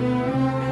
Música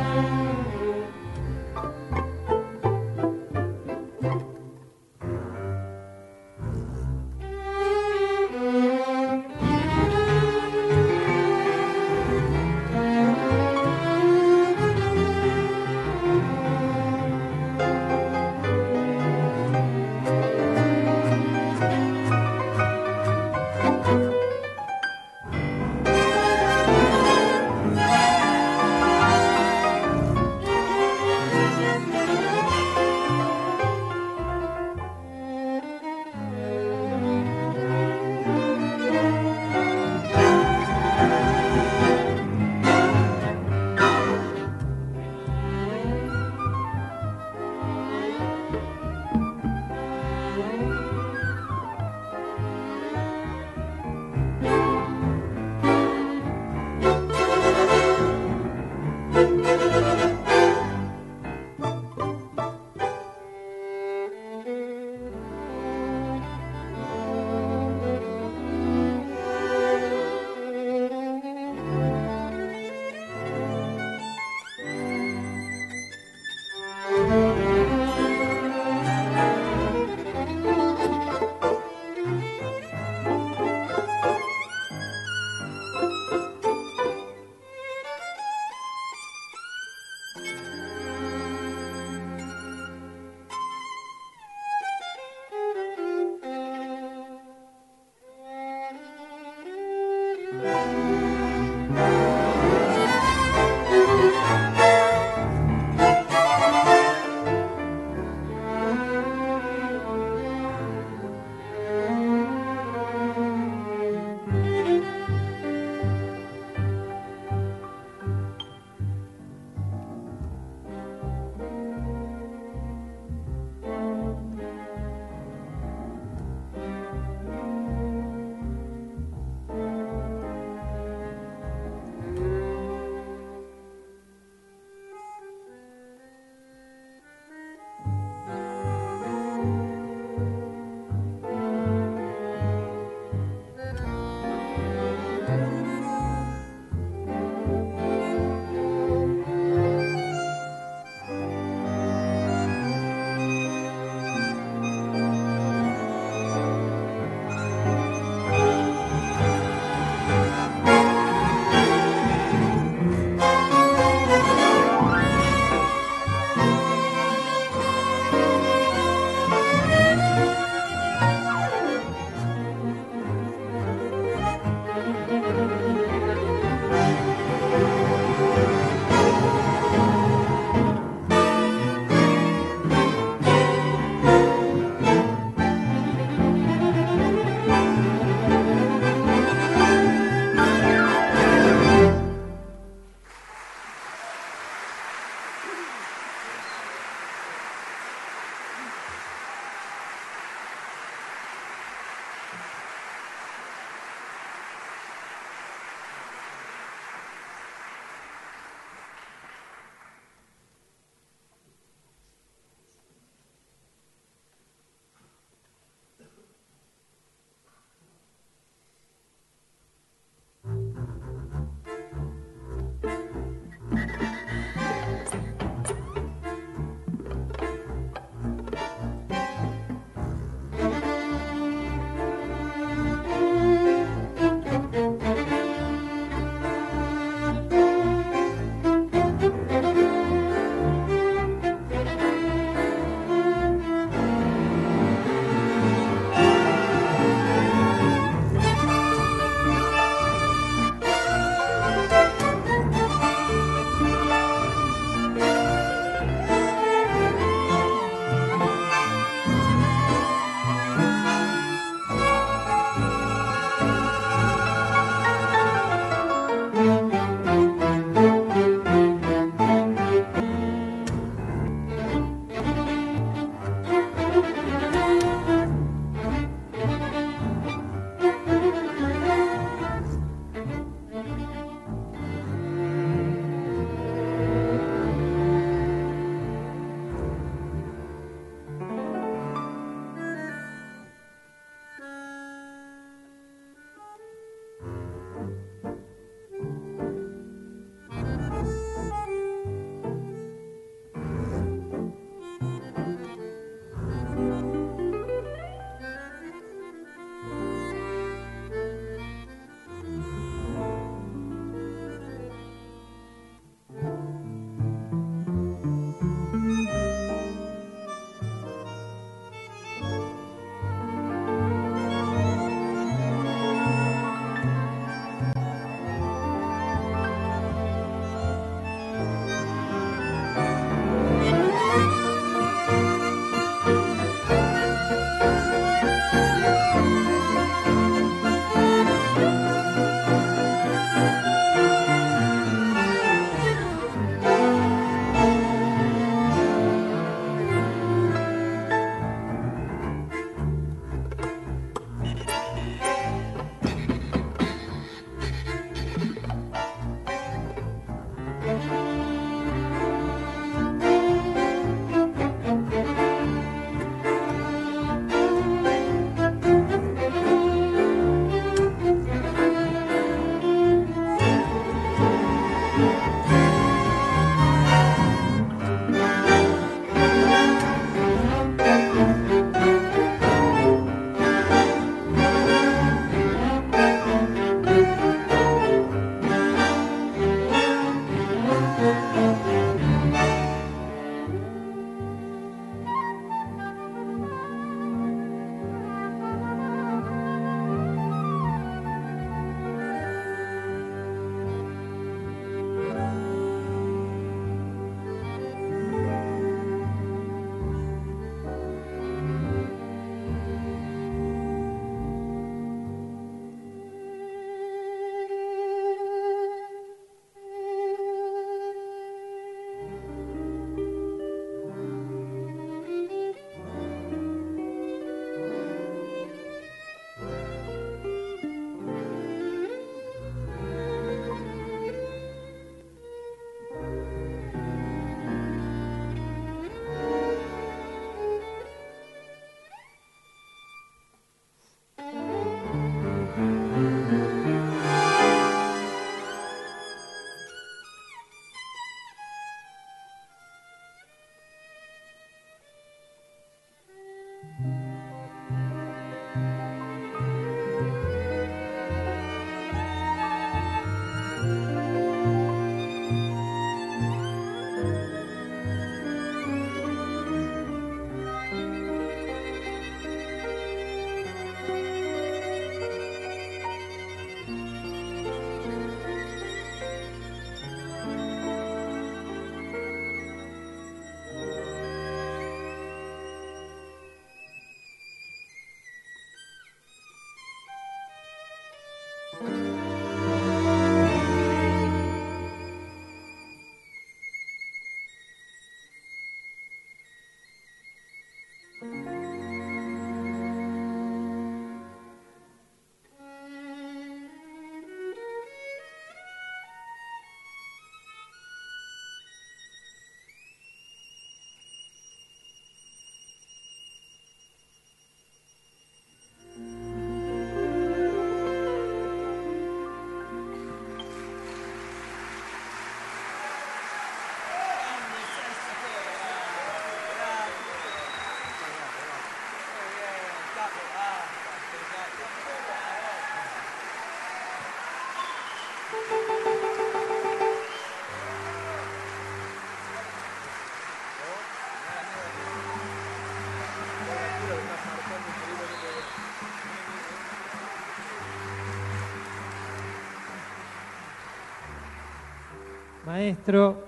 maestro.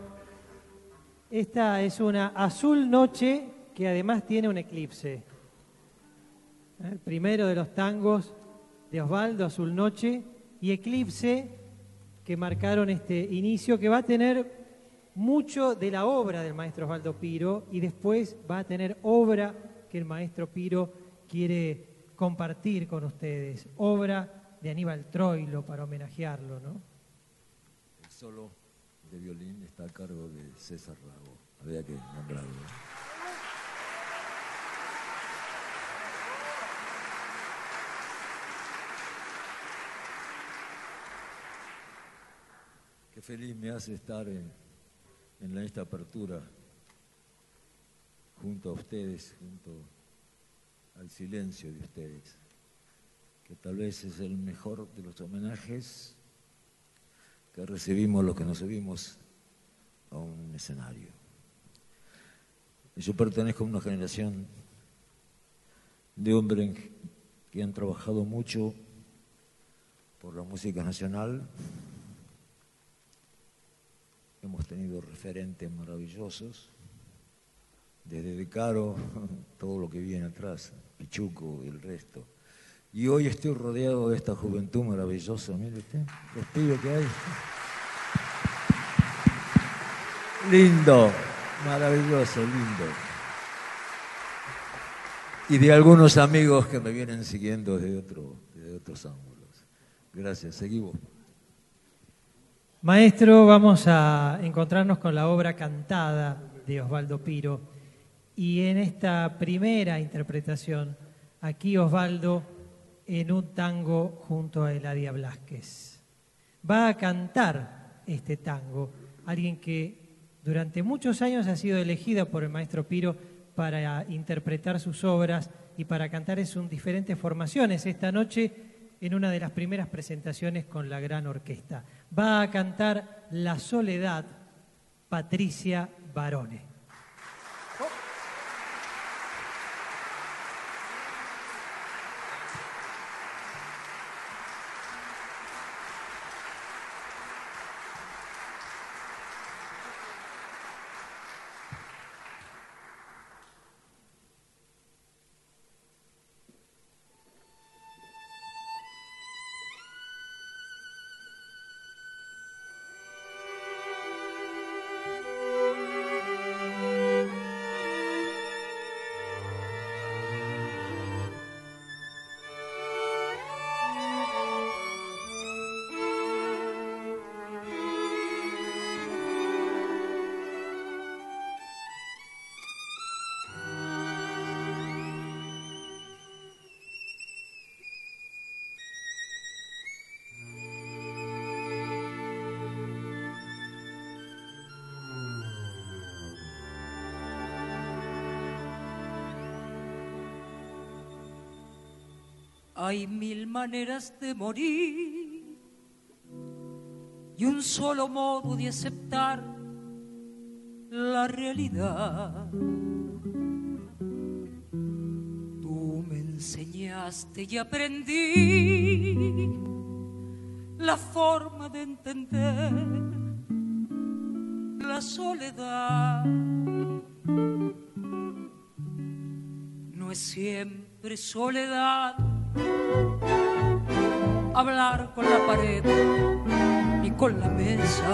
Esta es una azul noche que además tiene un eclipse. El primero de los tangos de Osvaldo, Azul Noche, y Eclipse, que marcaron este inicio, que va a tener mucho de la obra del maestro Osvaldo Piro y después va a tener obra que el maestro Piro quiere compartir con ustedes, obra de Aníbal Troilo para homenajearlo, ¿no? Solo de violín está a cargo de César Rago, había que nombrarlo. Qué feliz me hace estar en, en esta apertura junto a ustedes, junto al silencio de ustedes, que tal vez es el mejor de los homenajes que recibimos los que nos subimos a un escenario. Yo pertenezco a una generación de hombres que han trabajado mucho por la música nacional. Hemos tenido referentes maravillosos, desde De Caro, todo lo que viene atrás, Pichuco y el resto. Y hoy estoy rodeado de esta juventud maravillosa, mire usted, los pibes que hay. Lindo, maravilloso, lindo. Y de algunos amigos que me vienen siguiendo desde, otro, desde otros ángulos. Gracias, seguimos. Maestro, vamos a encontrarnos con la obra cantada de Osvaldo Piro. Y en esta primera interpretación, aquí Osvaldo en un tango junto a Eladia Blasquez. Va a cantar este tango, alguien que durante muchos años ha sido elegida por el maestro Piro para interpretar sus obras y para cantar en sus diferentes formaciones. Esta noche en una de las primeras presentaciones con la gran orquesta. Va a cantar La Soledad, Patricia Barone. Hay mil maneras de morir y un solo modo de aceptar la realidad. Tú me enseñaste y aprendí la forma de entender la soledad. No es siempre soledad hablar con la pared ni con la mesa.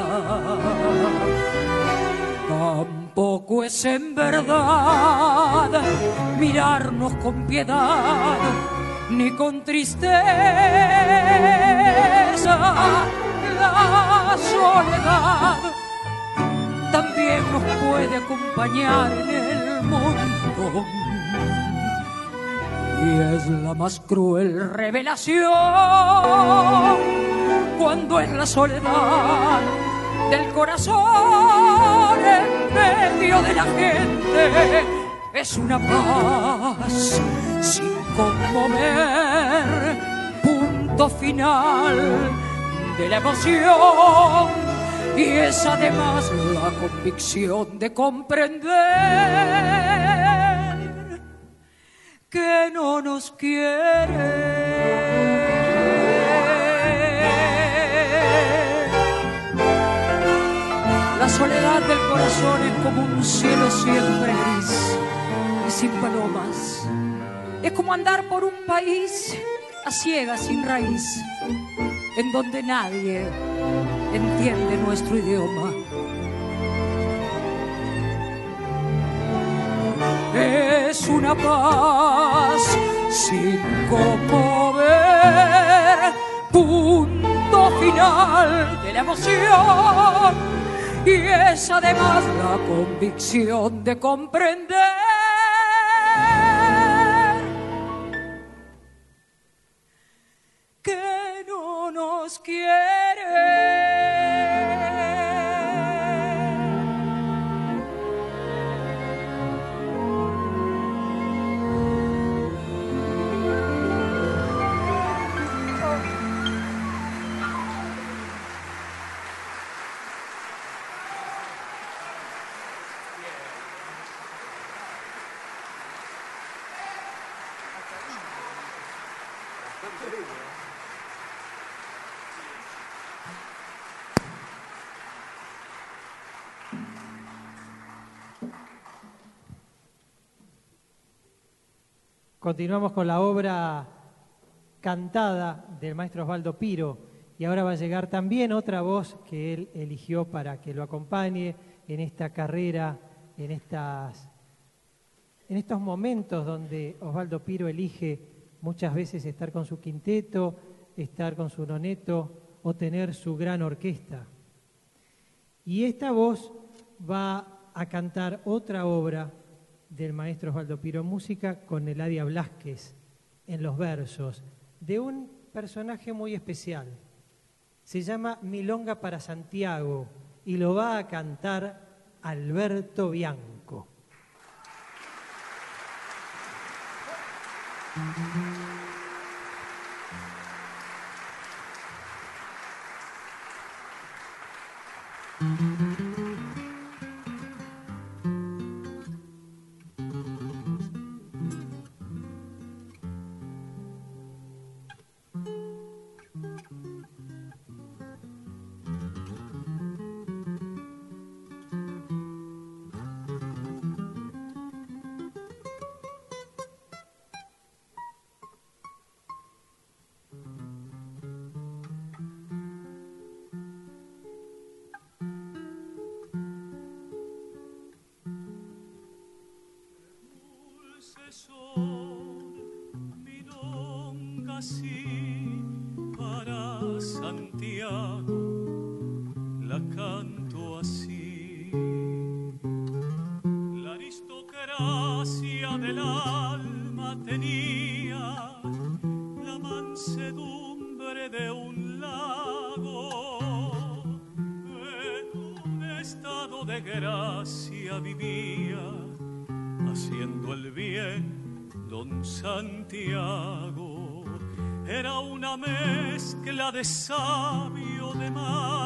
Tampoco es en verdad mirarnos con piedad ni con tristeza. La soledad también nos puede acompañar en el mundo y es la más cruel revelación. Cuando es la soledad del corazón en medio de la gente es una paz sin conmover. Punto final de la emoción. Y es además la convicción de comprender que no nos quiere. mitad del corazón es como un cielo siempre gris y sin palomas. Es como andar por un país a ciegas sin raíz, en donde nadie entiende nuestro idioma. Es una paz sin conmover, punto final de la emoción. Y es además la convicción de comprender Continuamos con la obra cantada del maestro Osvaldo Piro y ahora va a llegar también otra voz que él eligió para que lo acompañe en esta carrera, en, estas, en estos momentos donde Osvaldo Piro elige muchas veces estar con su quinteto, estar con su noneto o tener su gran orquesta. Y esta voz va a cantar otra obra del maestro Osvaldo Piro Música con Eladia Blasquez en los versos de un personaje muy especial. Se llama Milonga para Santiago y lo va a cantar Alberto Bianco. son milongas y para Santiago. De sabio, de mago,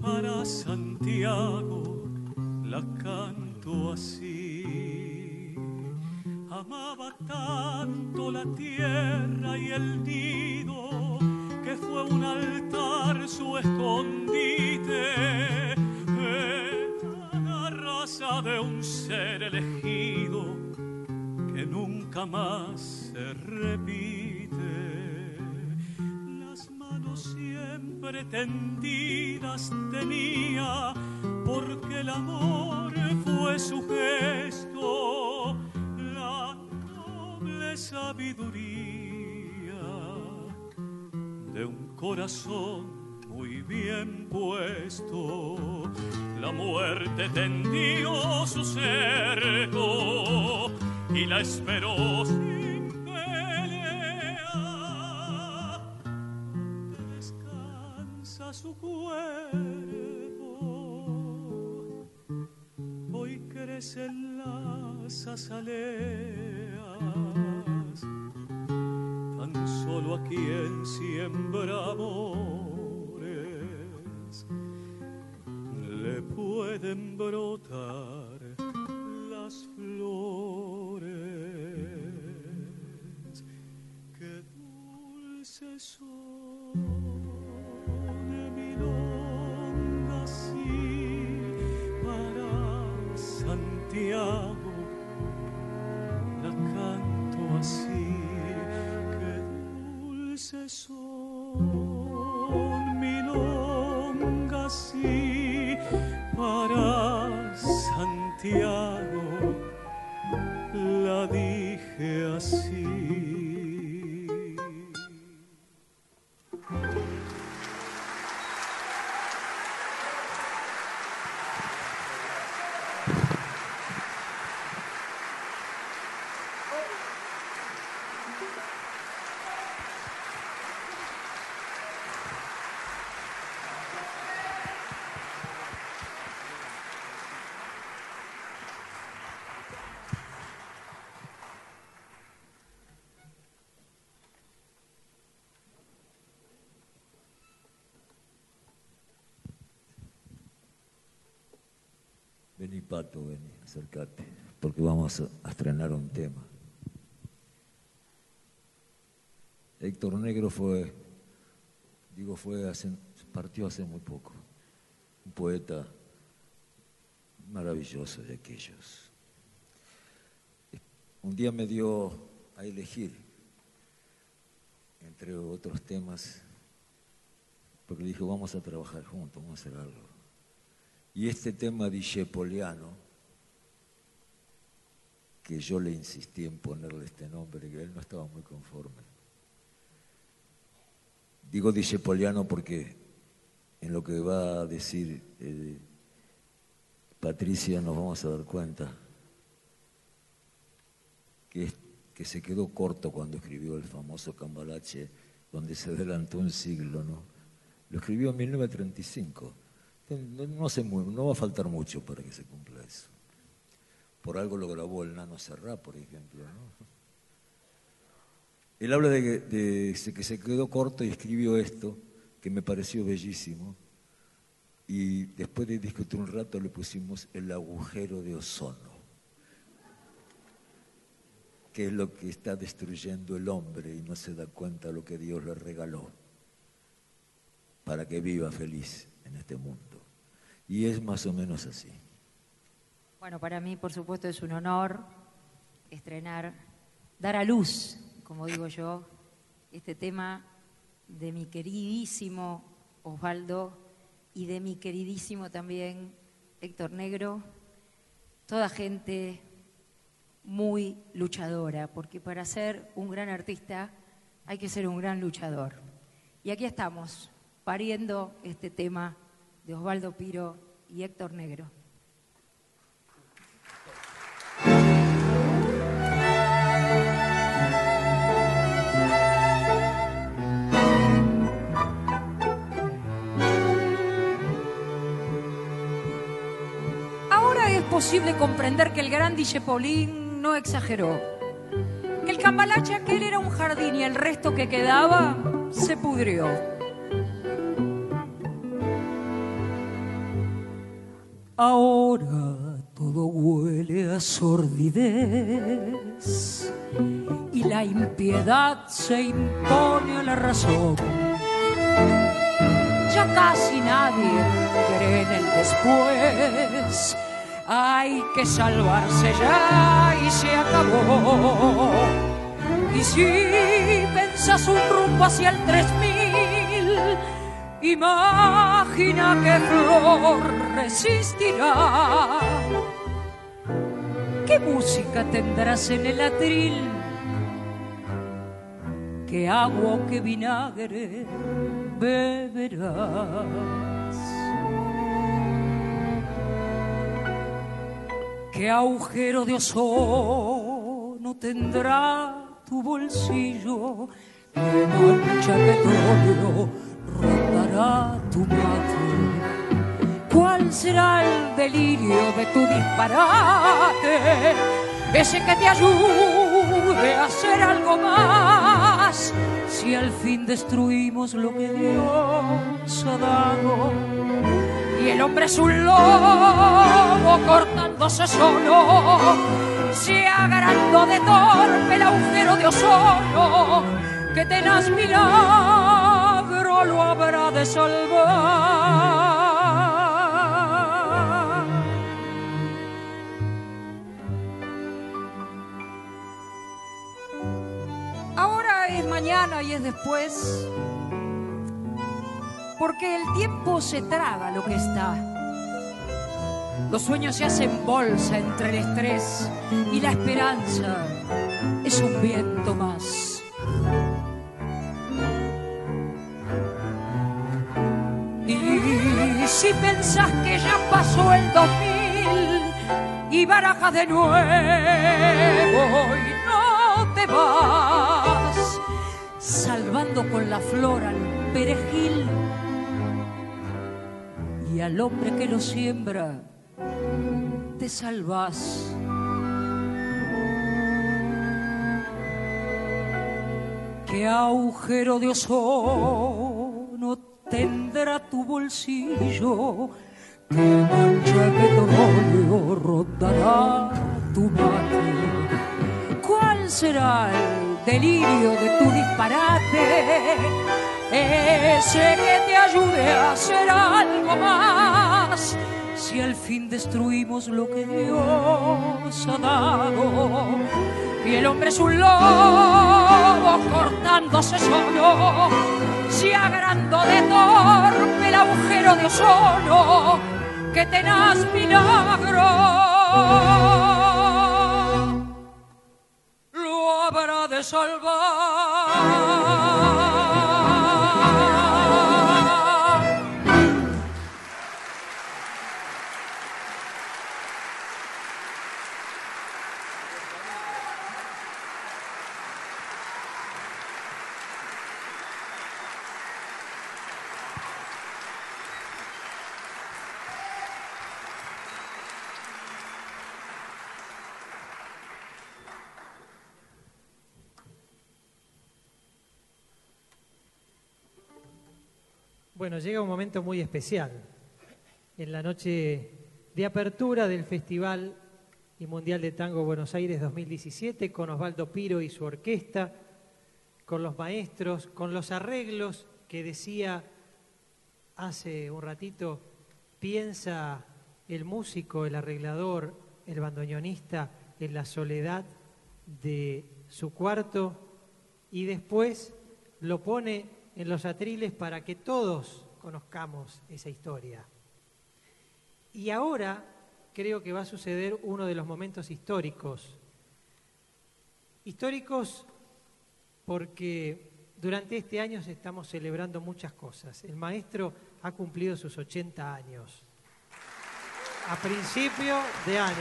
para Santiago la canto así amaba tanto la tierra y el nido que fue un altar su escondite la raza de un ser elegido nunca más se repite. Siempre tendidas tenía, porque el amor fue su gesto, la noble sabiduría de un corazón muy bien puesto. La muerte tendió su cerco y la esperó cuerpo, hoy crecen las azaleas. Tan solo a quien siembra amores le pueden brotar las flores. Qué dulces son son milongas sí para Santiago. La dije así. Vení, Pato, vení, acércate, porque vamos a, estrenar un tema. Héctor Negro fue, digo, fue partió hace muy poco, un poeta maravilloso de aquellos. Un día me dio a elegir, entre otros temas, porque dijo, vamos a trabajar juntos, vamos a hacer algo. Y este tema discepoliano, que yo le insistí en ponerle este nombre, que él no estaba muy conforme. Digo discepoliano porque en lo que va a decir eh, Patricia nos vamos a dar cuenta que, que se quedó corto cuando escribió el famoso Cambalache, donde se adelantó un siglo, ¿no? Lo escribió en 1935. No, no va a faltar mucho para que se cumpla eso. Por algo lo grabó el Nano Serrá, por ejemplo. Él habla de que, de que se quedó corto y escribió esto, que me pareció bellísimo, y después de discutir un rato le pusimos el agujero de ozono, que es lo que está destruyendo el hombre y no se da cuenta de lo que Dios le regaló para que viva feliz en este mundo. Y es más o menos así. Bueno, para mí, por supuesto, es un honor estrenar, dar a luz, como digo yo, este tema de mi queridísimo Osvaldo y de mi queridísimo también Héctor Negro, toda gente muy luchadora, porque para ser un gran artista hay que ser un gran luchador. Y aquí estamos, pariendo este tema de Osvaldo Piro y Héctor Negro. Ahora es posible comprender que el gran Dijepolín no exageró. Que el cambalache aquel era un jardín y el resto que quedaba se pudrió. Ahora todo huele a sordidez y la impiedad se impone a la razón. Ya casi nadie cree en el después. hay que salvarse ya y se acabó. Y si pensas un rumbo hacia el 3000, imagina que flor resistirá. ¿Qué música tendrás en el atril? ¿Qué agua o qué vinagre beberás? ¿Qué agujero de ozono tendrá tu bolsillo? ¿Qué mancha petróleo tu mate? ¿Cuál será el delirio de tu disparate? Ese que te ayude a hacer algo más. Si al fin destruimos lo que Dios ha dado y el hombre es un lobo cortándose solo, se agrandó de torpe el agujero de ozono, que tenaz lo habrá de salvar. Ahora es mañana y es después porque el tiempo se traga lo que está. Los sueños se hacen bolsa entre el estrés y la esperanza es un viento más. Si pensás que ya pasó el 2000 y barajas de nuevo y no te vas, salvando con la flor al perejil y al hombre que lo siembra te salvas. ¿Qué agujero de ozono tendrá tu bolsillo? ¿Qué mancha de petróleo rodará tu mate? ¿Cuál será el delirio de tu disparate? ese que te ayude a hacer algo más. Si al fin destruimos lo que Dios ha dado, y el hombre es un lobo cortándose solo, si agrando de torpe el agujero de ozono, que tenaz milagro lo habrá de salvar. Bueno, llega un momento muy especial. En la noche de apertura del Festival y Mundial de Tango Buenos Aires 2017, con Osvaldo Piro y su orquesta, con los maestros, con los arreglos que decía hace un ratito, piensa el músico, el arreglador, el bandoneonista en la soledad de su cuarto y después lo pone en los atriles para que todos conozcamos esa historia. Y ahora creo que va a suceder uno de los momentos históricos. Históricos porque durante este año estamos celebrando muchas cosas. El maestro ha cumplido sus 80 años. A principio de año.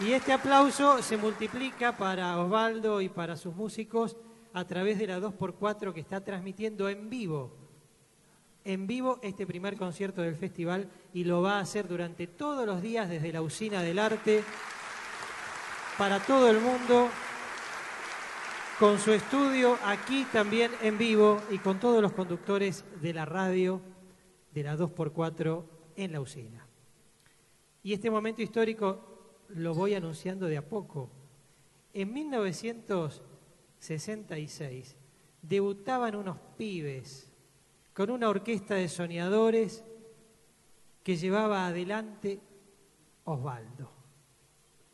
Y este aplauso se multiplica para Osvaldo y para sus músicos a través de la 2x4 que está transmitiendo en vivo, en vivo este primer concierto del festival y lo va a hacer durante todos los días desde la usina del arte para todo el mundo, con su estudio aquí también en vivo y con todos los conductores de la radio de la 2x4 en la usina. Y este momento histórico lo voy anunciando de a poco. En 1966 debutaban unos pibes con una orquesta de soñadores que llevaba adelante Osvaldo,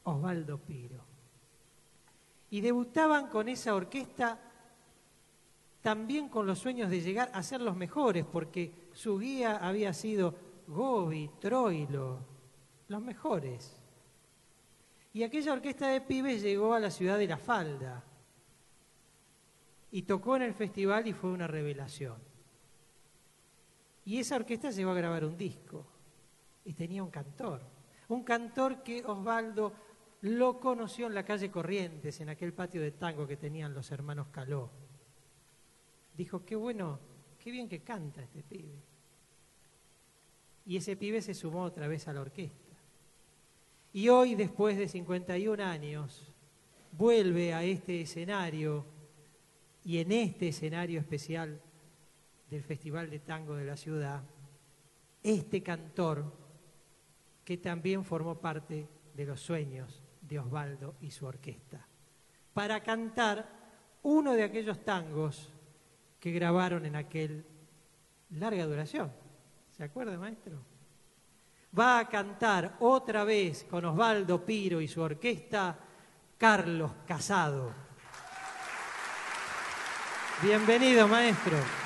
Osvaldo Piro. Y debutaban con esa orquesta también con los sueños de llegar a ser los mejores, porque su guía había sido Gobi, Troilo, los mejores. Y aquella orquesta de pibes llegó a la ciudad de La Falda y tocó en el festival y fue una revelación. Y esa orquesta llegó a grabar un disco y tenía un cantor, un cantor que Osvaldo lo conoció en la calle Corrientes, en aquel patio de tango que tenían los hermanos Caló. Dijo, qué bueno, qué bien que canta este pibe. Y ese pibe se sumó otra vez a la orquesta. Y hoy, después de 51 años, vuelve a este escenario y en este escenario especial del Festival de Tango de la Ciudad, este cantor que también formó parte de los sueños de Osvaldo y su orquesta, para cantar uno de aquellos tangos que grabaron en aquel larga duración. ¿Se acuerda, maestro? Va a cantar otra vez con Osvaldo Piro y su orquesta Carlos Casado. Bienvenido, maestro.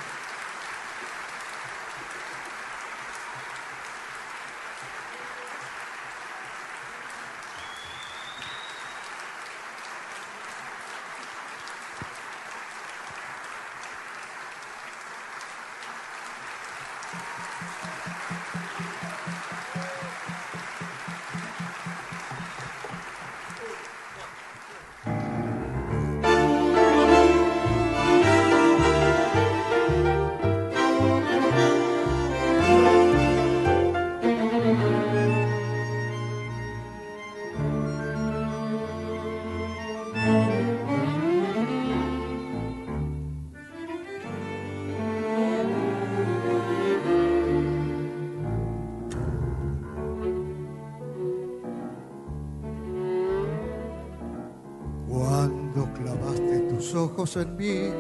Ojos en mí,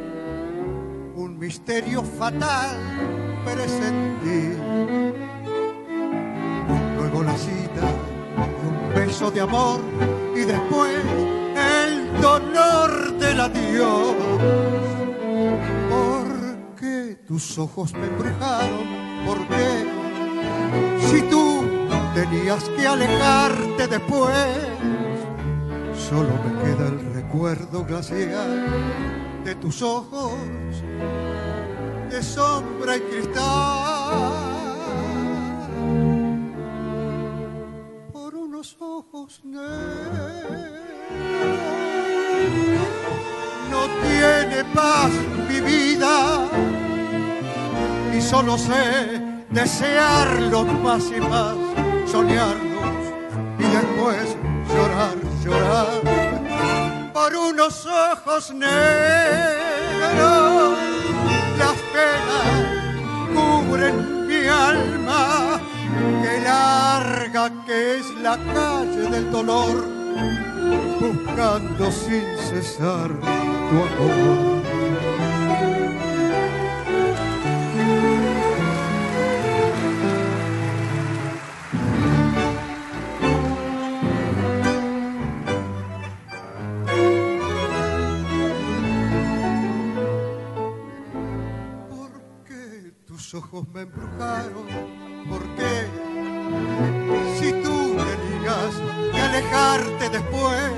un misterio fatal presentí. Luego la cita, un beso de amor y después el dolor del adiós. ¿Por qué tus ojos me embrujaron? ¿Por qué? Si tú tenías que alejarte después, solo me queda el recuerdo glacial de tus ojos de sombra y cristal. Por unos ojos negros no tiene paz mi vida y solo sé desearlos más y más, soñarlos unos ojos negros. Las penas cubren mi alma, que larga que es la calle del dolor, buscando sin cesar tu amor. Ojos me embrujaron. ¿Por qué? Si tú tenías que alejarte después,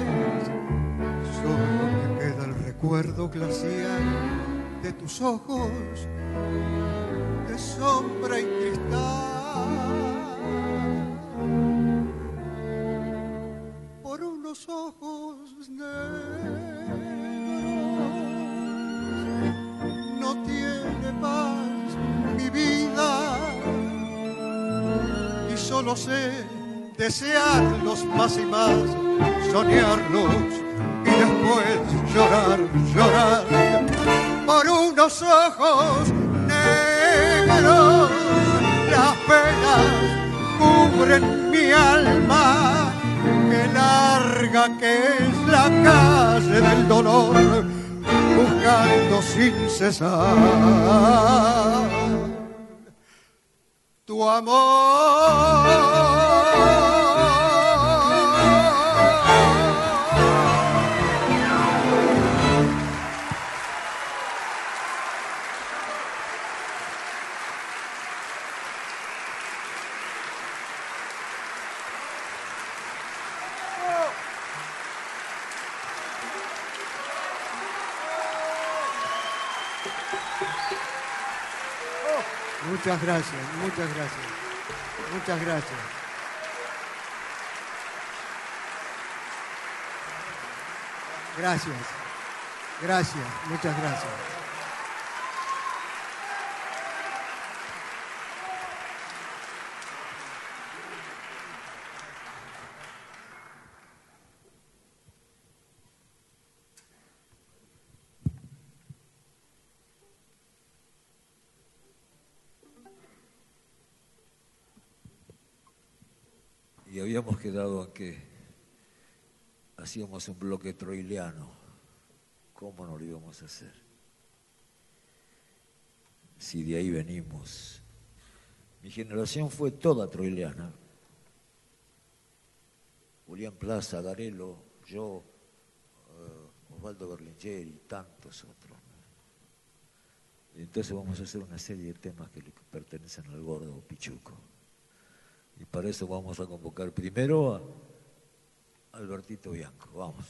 solo me queda el recuerdo glacial de tus ojos de sombra y cristal. Por unos ojos desearlos más y más, soñarlos y después llorar, llorar por unos ojos negros. Las penas cubren mi alma, que larga que es la calle del dolor buscando sin cesar. Tu amor. Muchas gracias, muchas gracias. Muchas gracias. Gracias. Gracias, muchas gracias. Y habíamos quedado en que hacíamos un bloque troiliano. ¿Cómo no lo íbamos a hacer? Si de ahí venimos. Mi generación fue toda troiliana. Julián Plaza, Garelo, yo, eh, Osvaldo Berlingeri y tantos otros. Entonces vamos a hacer una serie de temas que le pertenecen al gordo Pichuco. Y para eso vamos a convocar primero a Albertito Bianco. Vamos.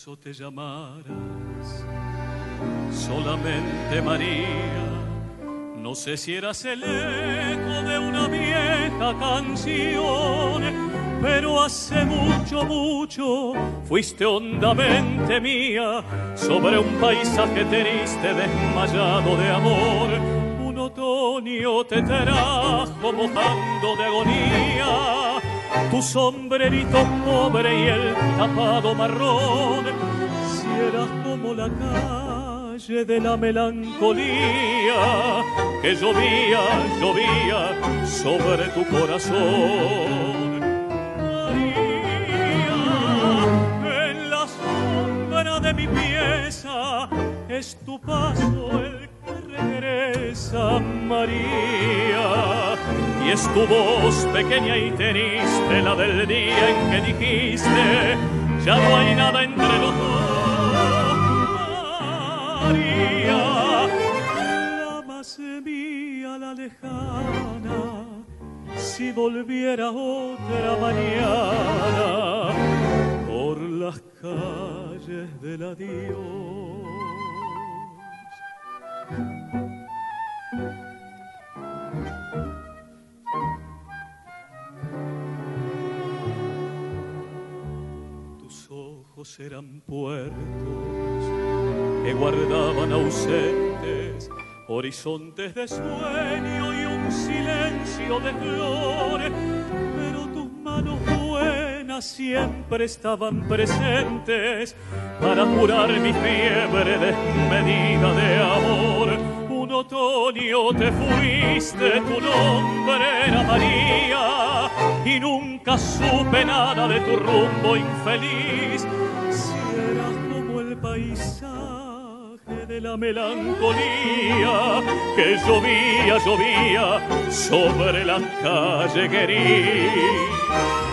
¿Acaso te llamaras solamente María? No sé si eras el eco de una vieja canción, pero hace mucho, mucho fuiste hondamente mía sobre un paisaje triste desmayado de amor. Un otoño te trajo mojando de agonía tu sombrerito pobre y el tapado marrón, como la calle de la melancolía, que llovía, llovía sobre tu corazón. María, en la sombra de mi pieza es tu paso el que regresa, María y es tu voz pequeña y triste la del día en que dijiste ya no hay nada entre los dos lejana si volviera otra mañana por las calles del adiós. Ojos eran puertos que guardaban ausentes horizontes de sueño y un silencio de flores, pero tus manos buenas siempre estaban presentes para curar mi fiebre desmedida de amor. Un otoño te fuiste, tu nombre era María, y nunca supe nada de tu rumbo infeliz. Si eras como el paisaje de la melancolía, que llovía, llovía sobre la calle gris.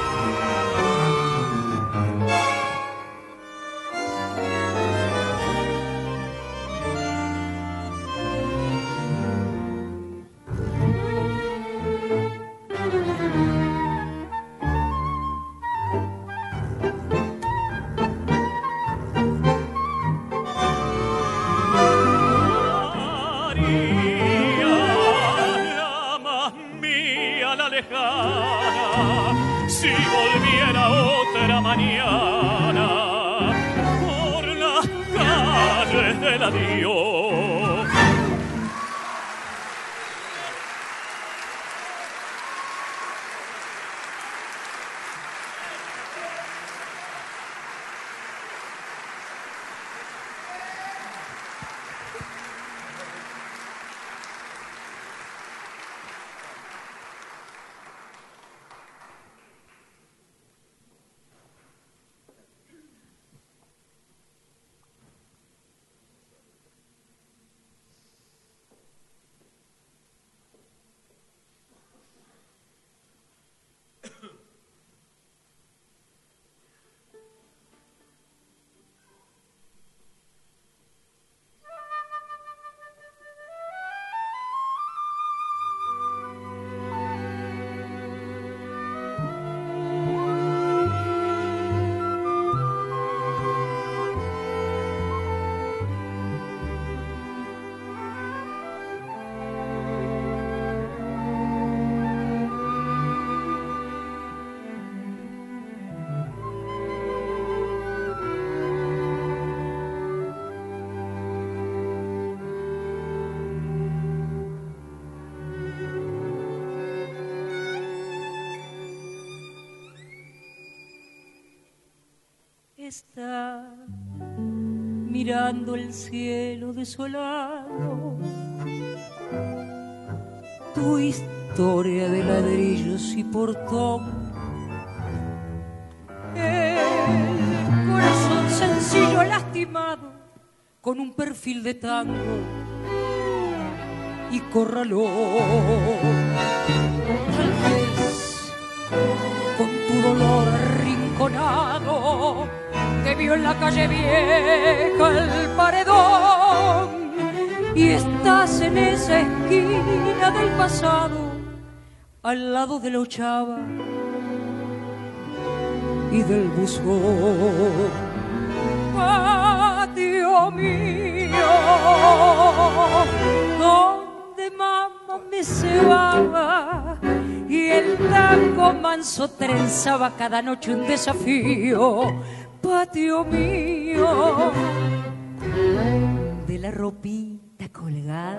Está mirando el cielo desolado. Tu historia de ladrillos y portón. El corazón sencillo lastimado con un perfil de tango y corralón. Vio en la calle vieja el paredón y estás en esa esquina del pasado al lado de la ochava y del buzón. Patio mío donde mamá me cebaba y el tango manso trenzaba cada noche un desafío patio mío de la ropita colgada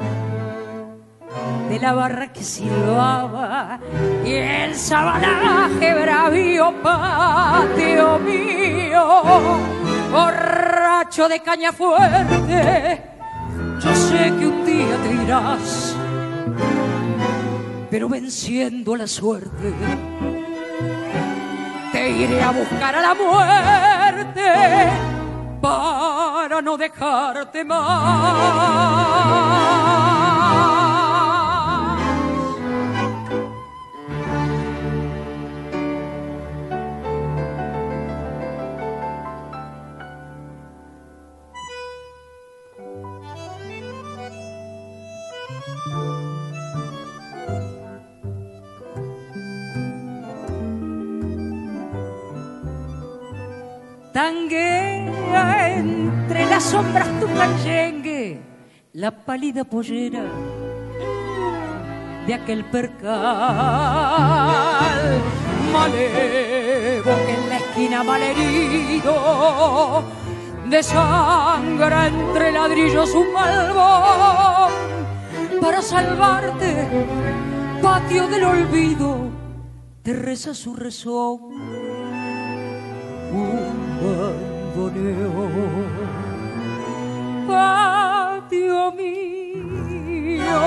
de la barra que silbaba y el sabanaje bravío patio mío borracho de caña fuerte yo sé que un día te irás pero venciendo la suerte te iré a buscar a la muerte para no dejarte más. Tanguea entre las sombras tu cachengue, la pálida pollera de aquel percal malevo que en la esquina malherido desangra entre ladrillos un malvón para salvarte patio del olvido te reza su rezón bandoneo. Patio mío,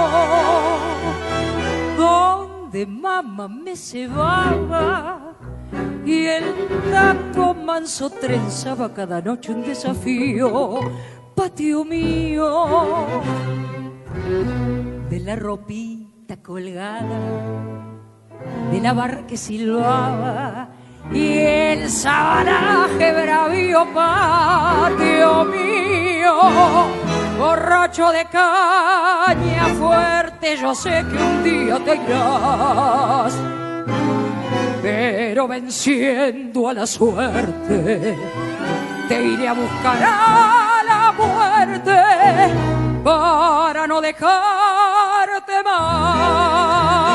donde mamá me cebaba y el taco manso trenzaba cada noche un desafío. Patio mío, de la ropita colgada, de la barra que silbaba y el sabanaje bravío patio mío, borracho de caña fuerte, yo sé que un día te irás, pero venciendo a la suerte, te iré a buscar a la muerte para no dejarte más.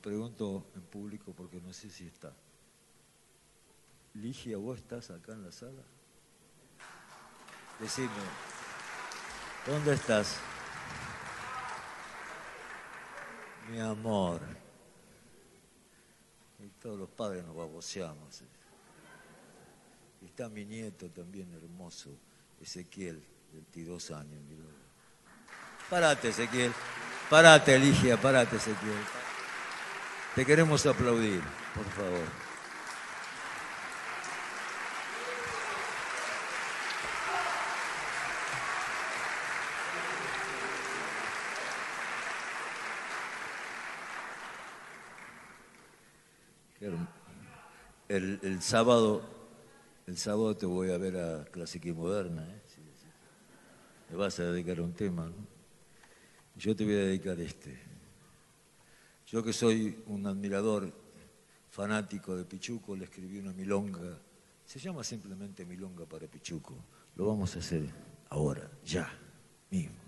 Pregunto en público porque no sé si está. Ligia, ¿vos estás acá en la sala? Decime, ¿dónde estás? Mi amor. Todos los padres nos baboseamos. Y está mi nieto también hermoso, Ezequiel, 22 años. Parate, Ezequiel. Parate, Ligia, parate, Ezequiel. Te queremos aplaudir, por favor. El, el sábado, el sábado te voy a ver a Clásica y Moderna. ¿eh? Sí. Me vas a dedicar un tema, ¿no? Yo te voy a dedicar este. Yo que soy un admirador fanático de Pichuco, le escribí una milonga. Se llama simplemente Milonga para Pichuco. Lo vamos a hacer ahora, ya, mismo.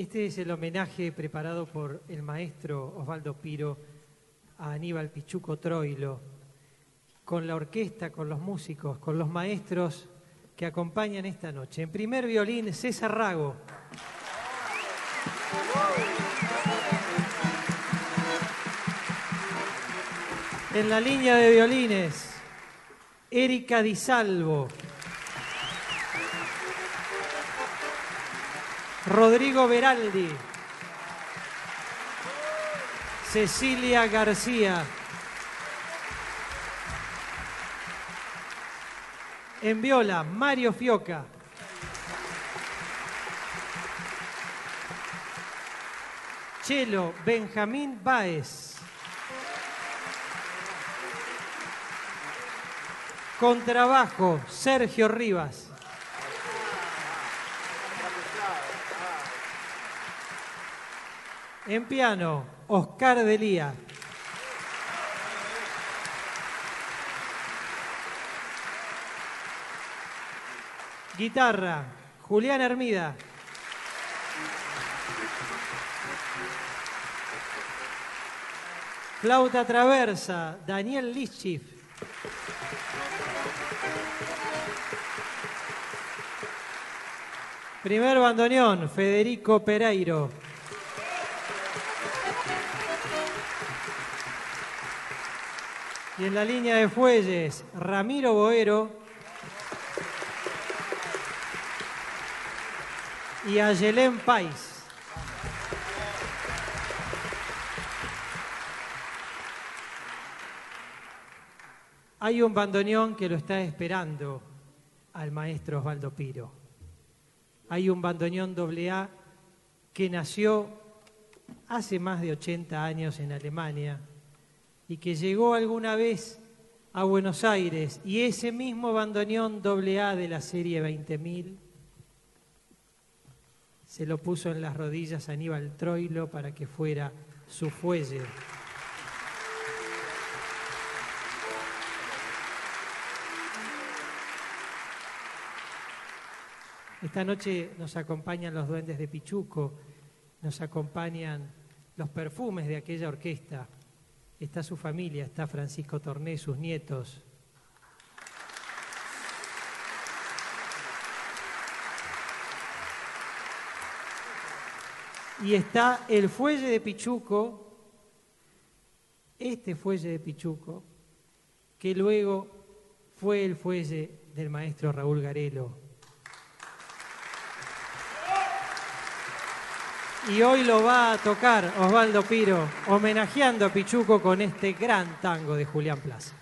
Este es el homenaje preparado por el maestro Osvaldo Piro a Aníbal Pichuco Troilo, con la orquesta, con los músicos, con los maestros que acompañan esta noche. En primer violín, César Rago. En la línea de violines, Erika Di Salvo. Rodrigo Beraldi. Cecilia García. En viola, Mario Fioca. Chelo, Benjamín Báez. Contrabajo, Sergio Rivas. En piano, Oscar Delía. Guitarra, Julián Hermida. Flauta traversa, Daniel Lischif. Primer bandoneón, Federico Pereiro. Y en la línea de fuelles, Ramiro Boero y Ayelén Pais. Hay un bandoneón que lo está esperando al maestro Osvaldo Piro. Hay un bandoneón AA que nació hace más de 80 años en Alemania y que llegó alguna vez a Buenos Aires y ese mismo bandoneón AA de la serie 20.000 se lo puso en las rodillas a Aníbal Troilo para que fuera su fuelle. Esta noche nos acompañan los duendes de Pichuco, nos acompañan los perfumes de aquella orquesta está su familia, está Francisco Torné, sus nietos. Y está el fuelle de Pichuco, este fuelle de Pichuco, que luego fue el fuelle del maestro Raúl Garelo. Y hoy lo va a tocar Osvaldo Piro, homenajeando a Pichuco con este gran tango de Julián Plaza.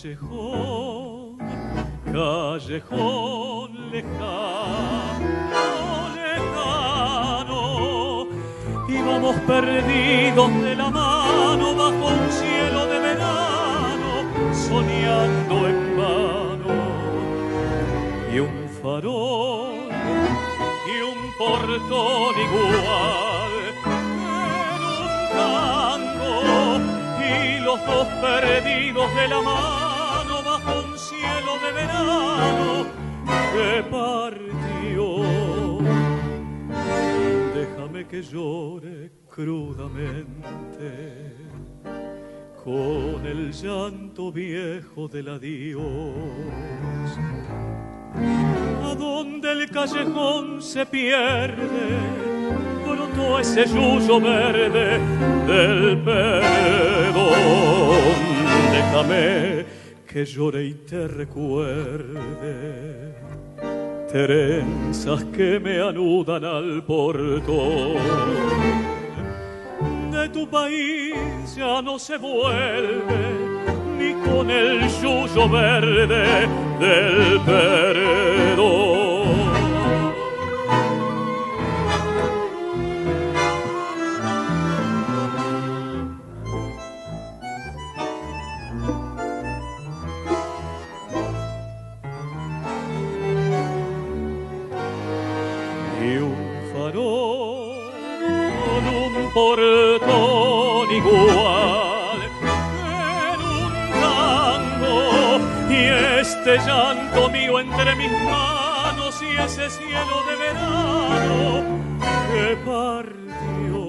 Callejón, callejón lejano, lejano, íbamos perdidos de la mano bajo un cielo de verano, soñando en vano, y un farol y un portón igual en un tango y los dos perdidos de la mano cielo de verano que partió. Déjame que llore crudamente con el llanto viejo del adiós a donde el callejón se pierde, brotó ese yuyo verde del perdón. Déjame que llore y te recuerde, trenzas que me anudan al portón. De tu país ya no se vuelve ni con el yuyo verde del perdón. Portón igual en un tango y este llanto mío entre mis manos y ese cielo de verano que partió.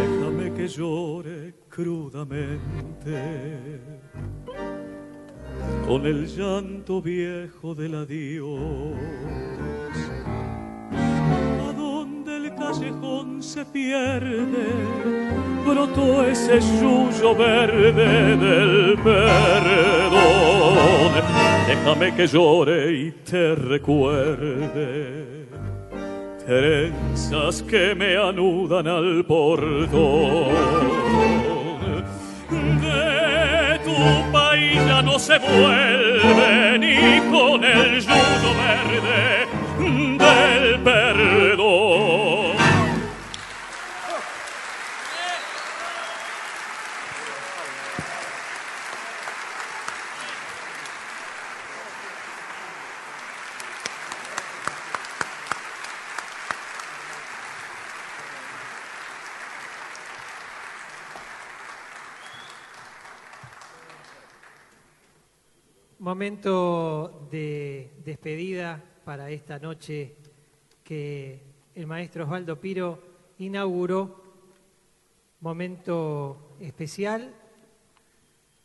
Déjame que llore crudamente con el llanto viejo del adiós. Callejón se pierde, brotó ese yuyo verde del perdón. Déjame que llore y te recuerde. Trenzas que me anudan al portón de tu país ya no se vuelve ni con el yugo verde del perdón. Momento de despedida para esta noche que el maestro Osvaldo Piro inauguró. Momento especial.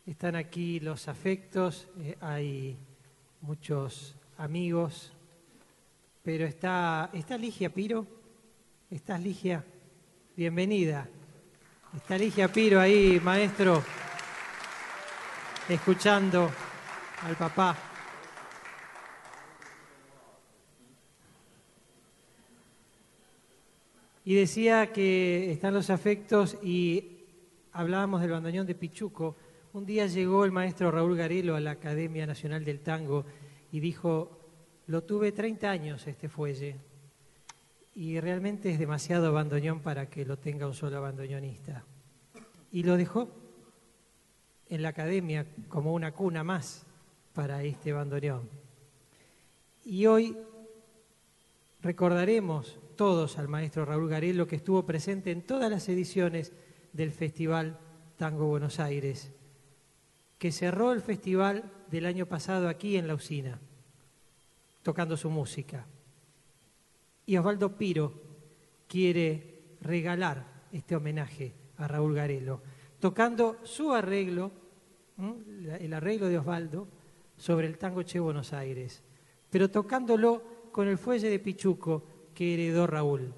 Están aquí los afectos, eh, hay muchos amigos, pero está, ¿está Ligia Piro? ¿Estás Ligia? Bienvenida. Está Ligia Piro ahí, maestro, escuchando al papá. Y decía que están los afectos y hablábamos del bandoneón de Pichuco. Un día llegó el maestro Raúl Garelo a la Academia Nacional del Tango y dijo, lo tuve 30 años este fuelle y realmente es demasiado bandoneón para que lo tenga un solo bandoneonista. Y lo dejó en la academia como una cuna más para este bandoneón. Y hoy recordaremos todos al maestro Raúl Garelo que estuvo presente en todas las ediciones del Festival Tango Buenos Aires, que cerró el festival del año pasado aquí en La Usina, tocando su música. Y Osvaldo Piro quiere regalar este homenaje a Raúl Garelo, tocando su arreglo, el arreglo de Osvaldo, sobre el tango Che Buenos Aires, pero tocándolo con el fuelle de Pichuco que heredó Raúl.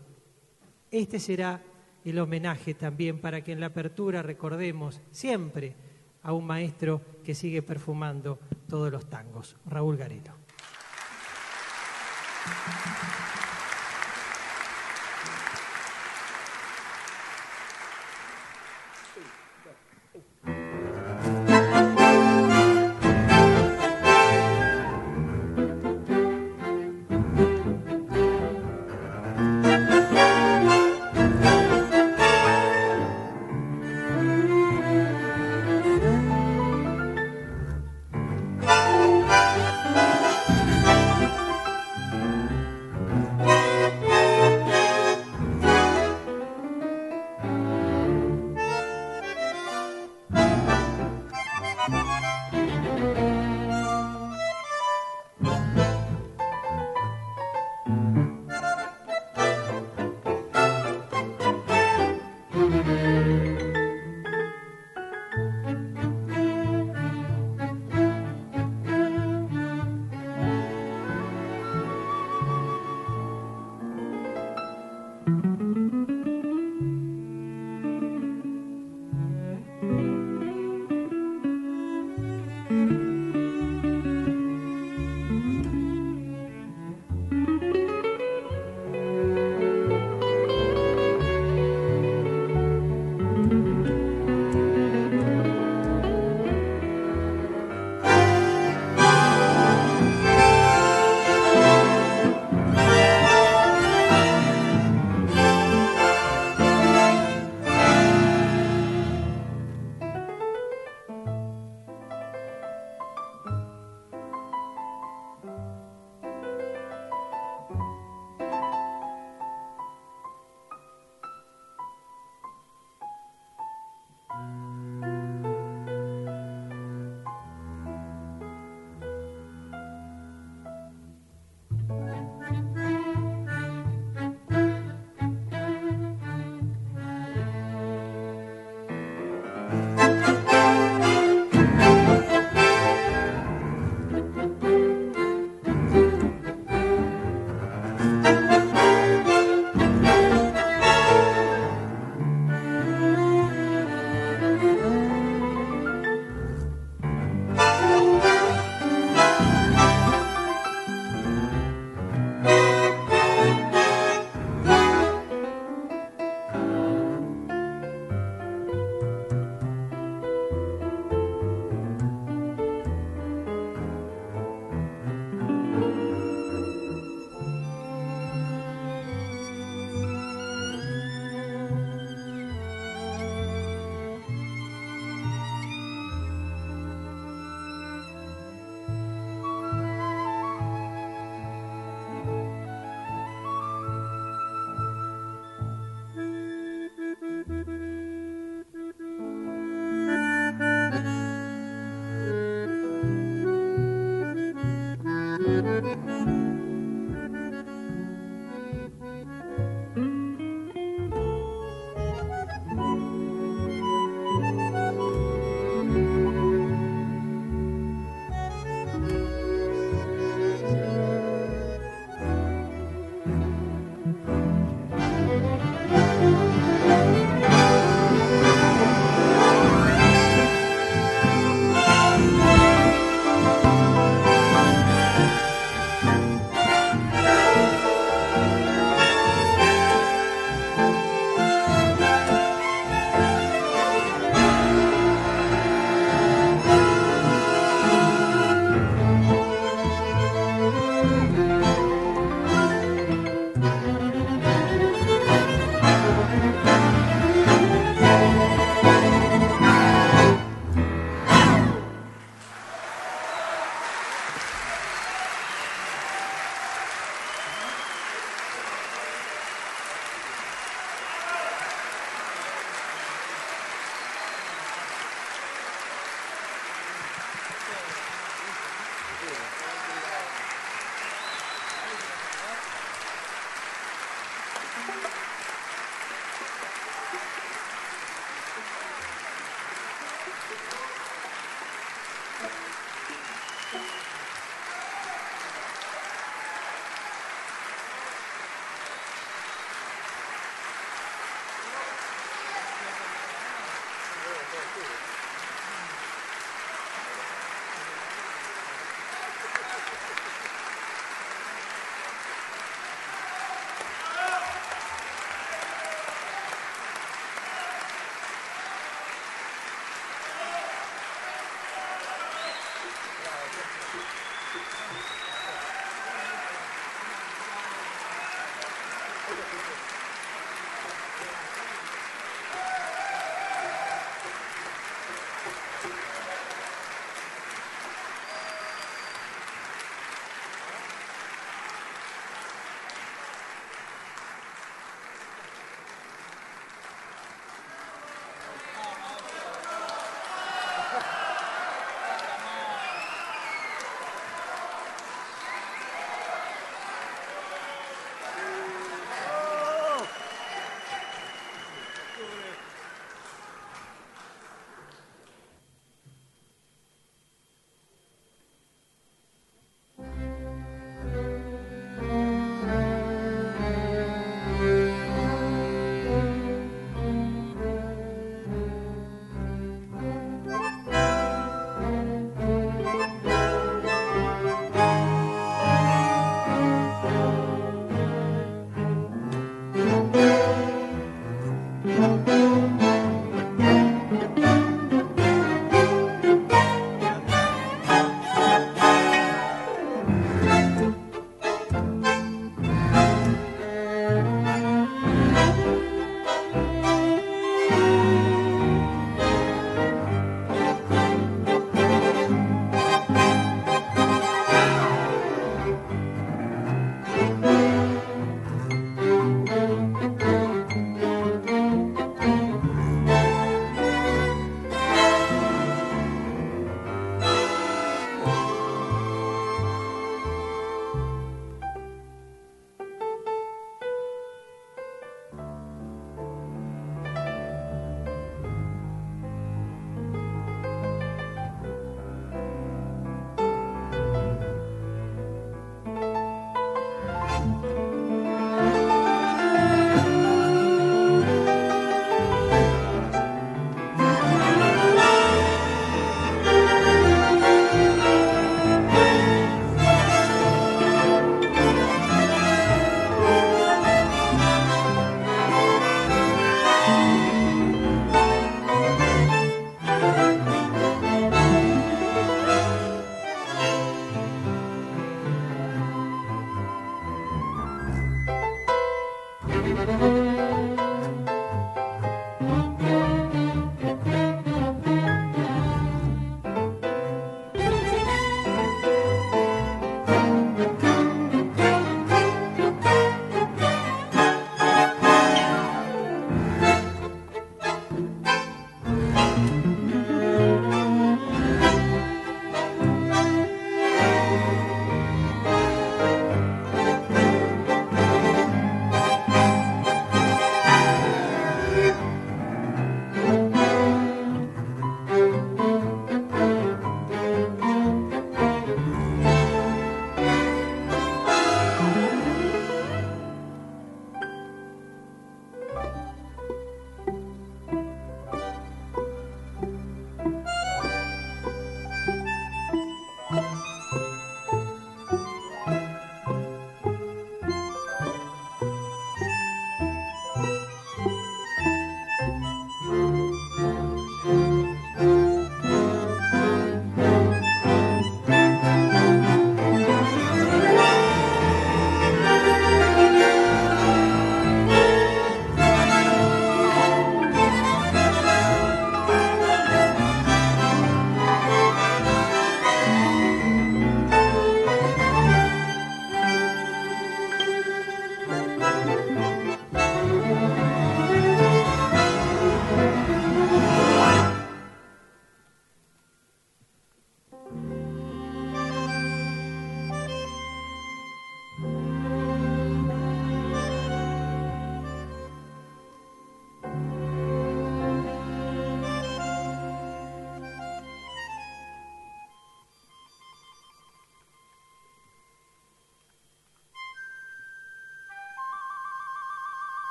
Este será el homenaje también para que en la apertura recordemos siempre a un maestro que sigue perfumando todos los tangos, Raúl Garelo.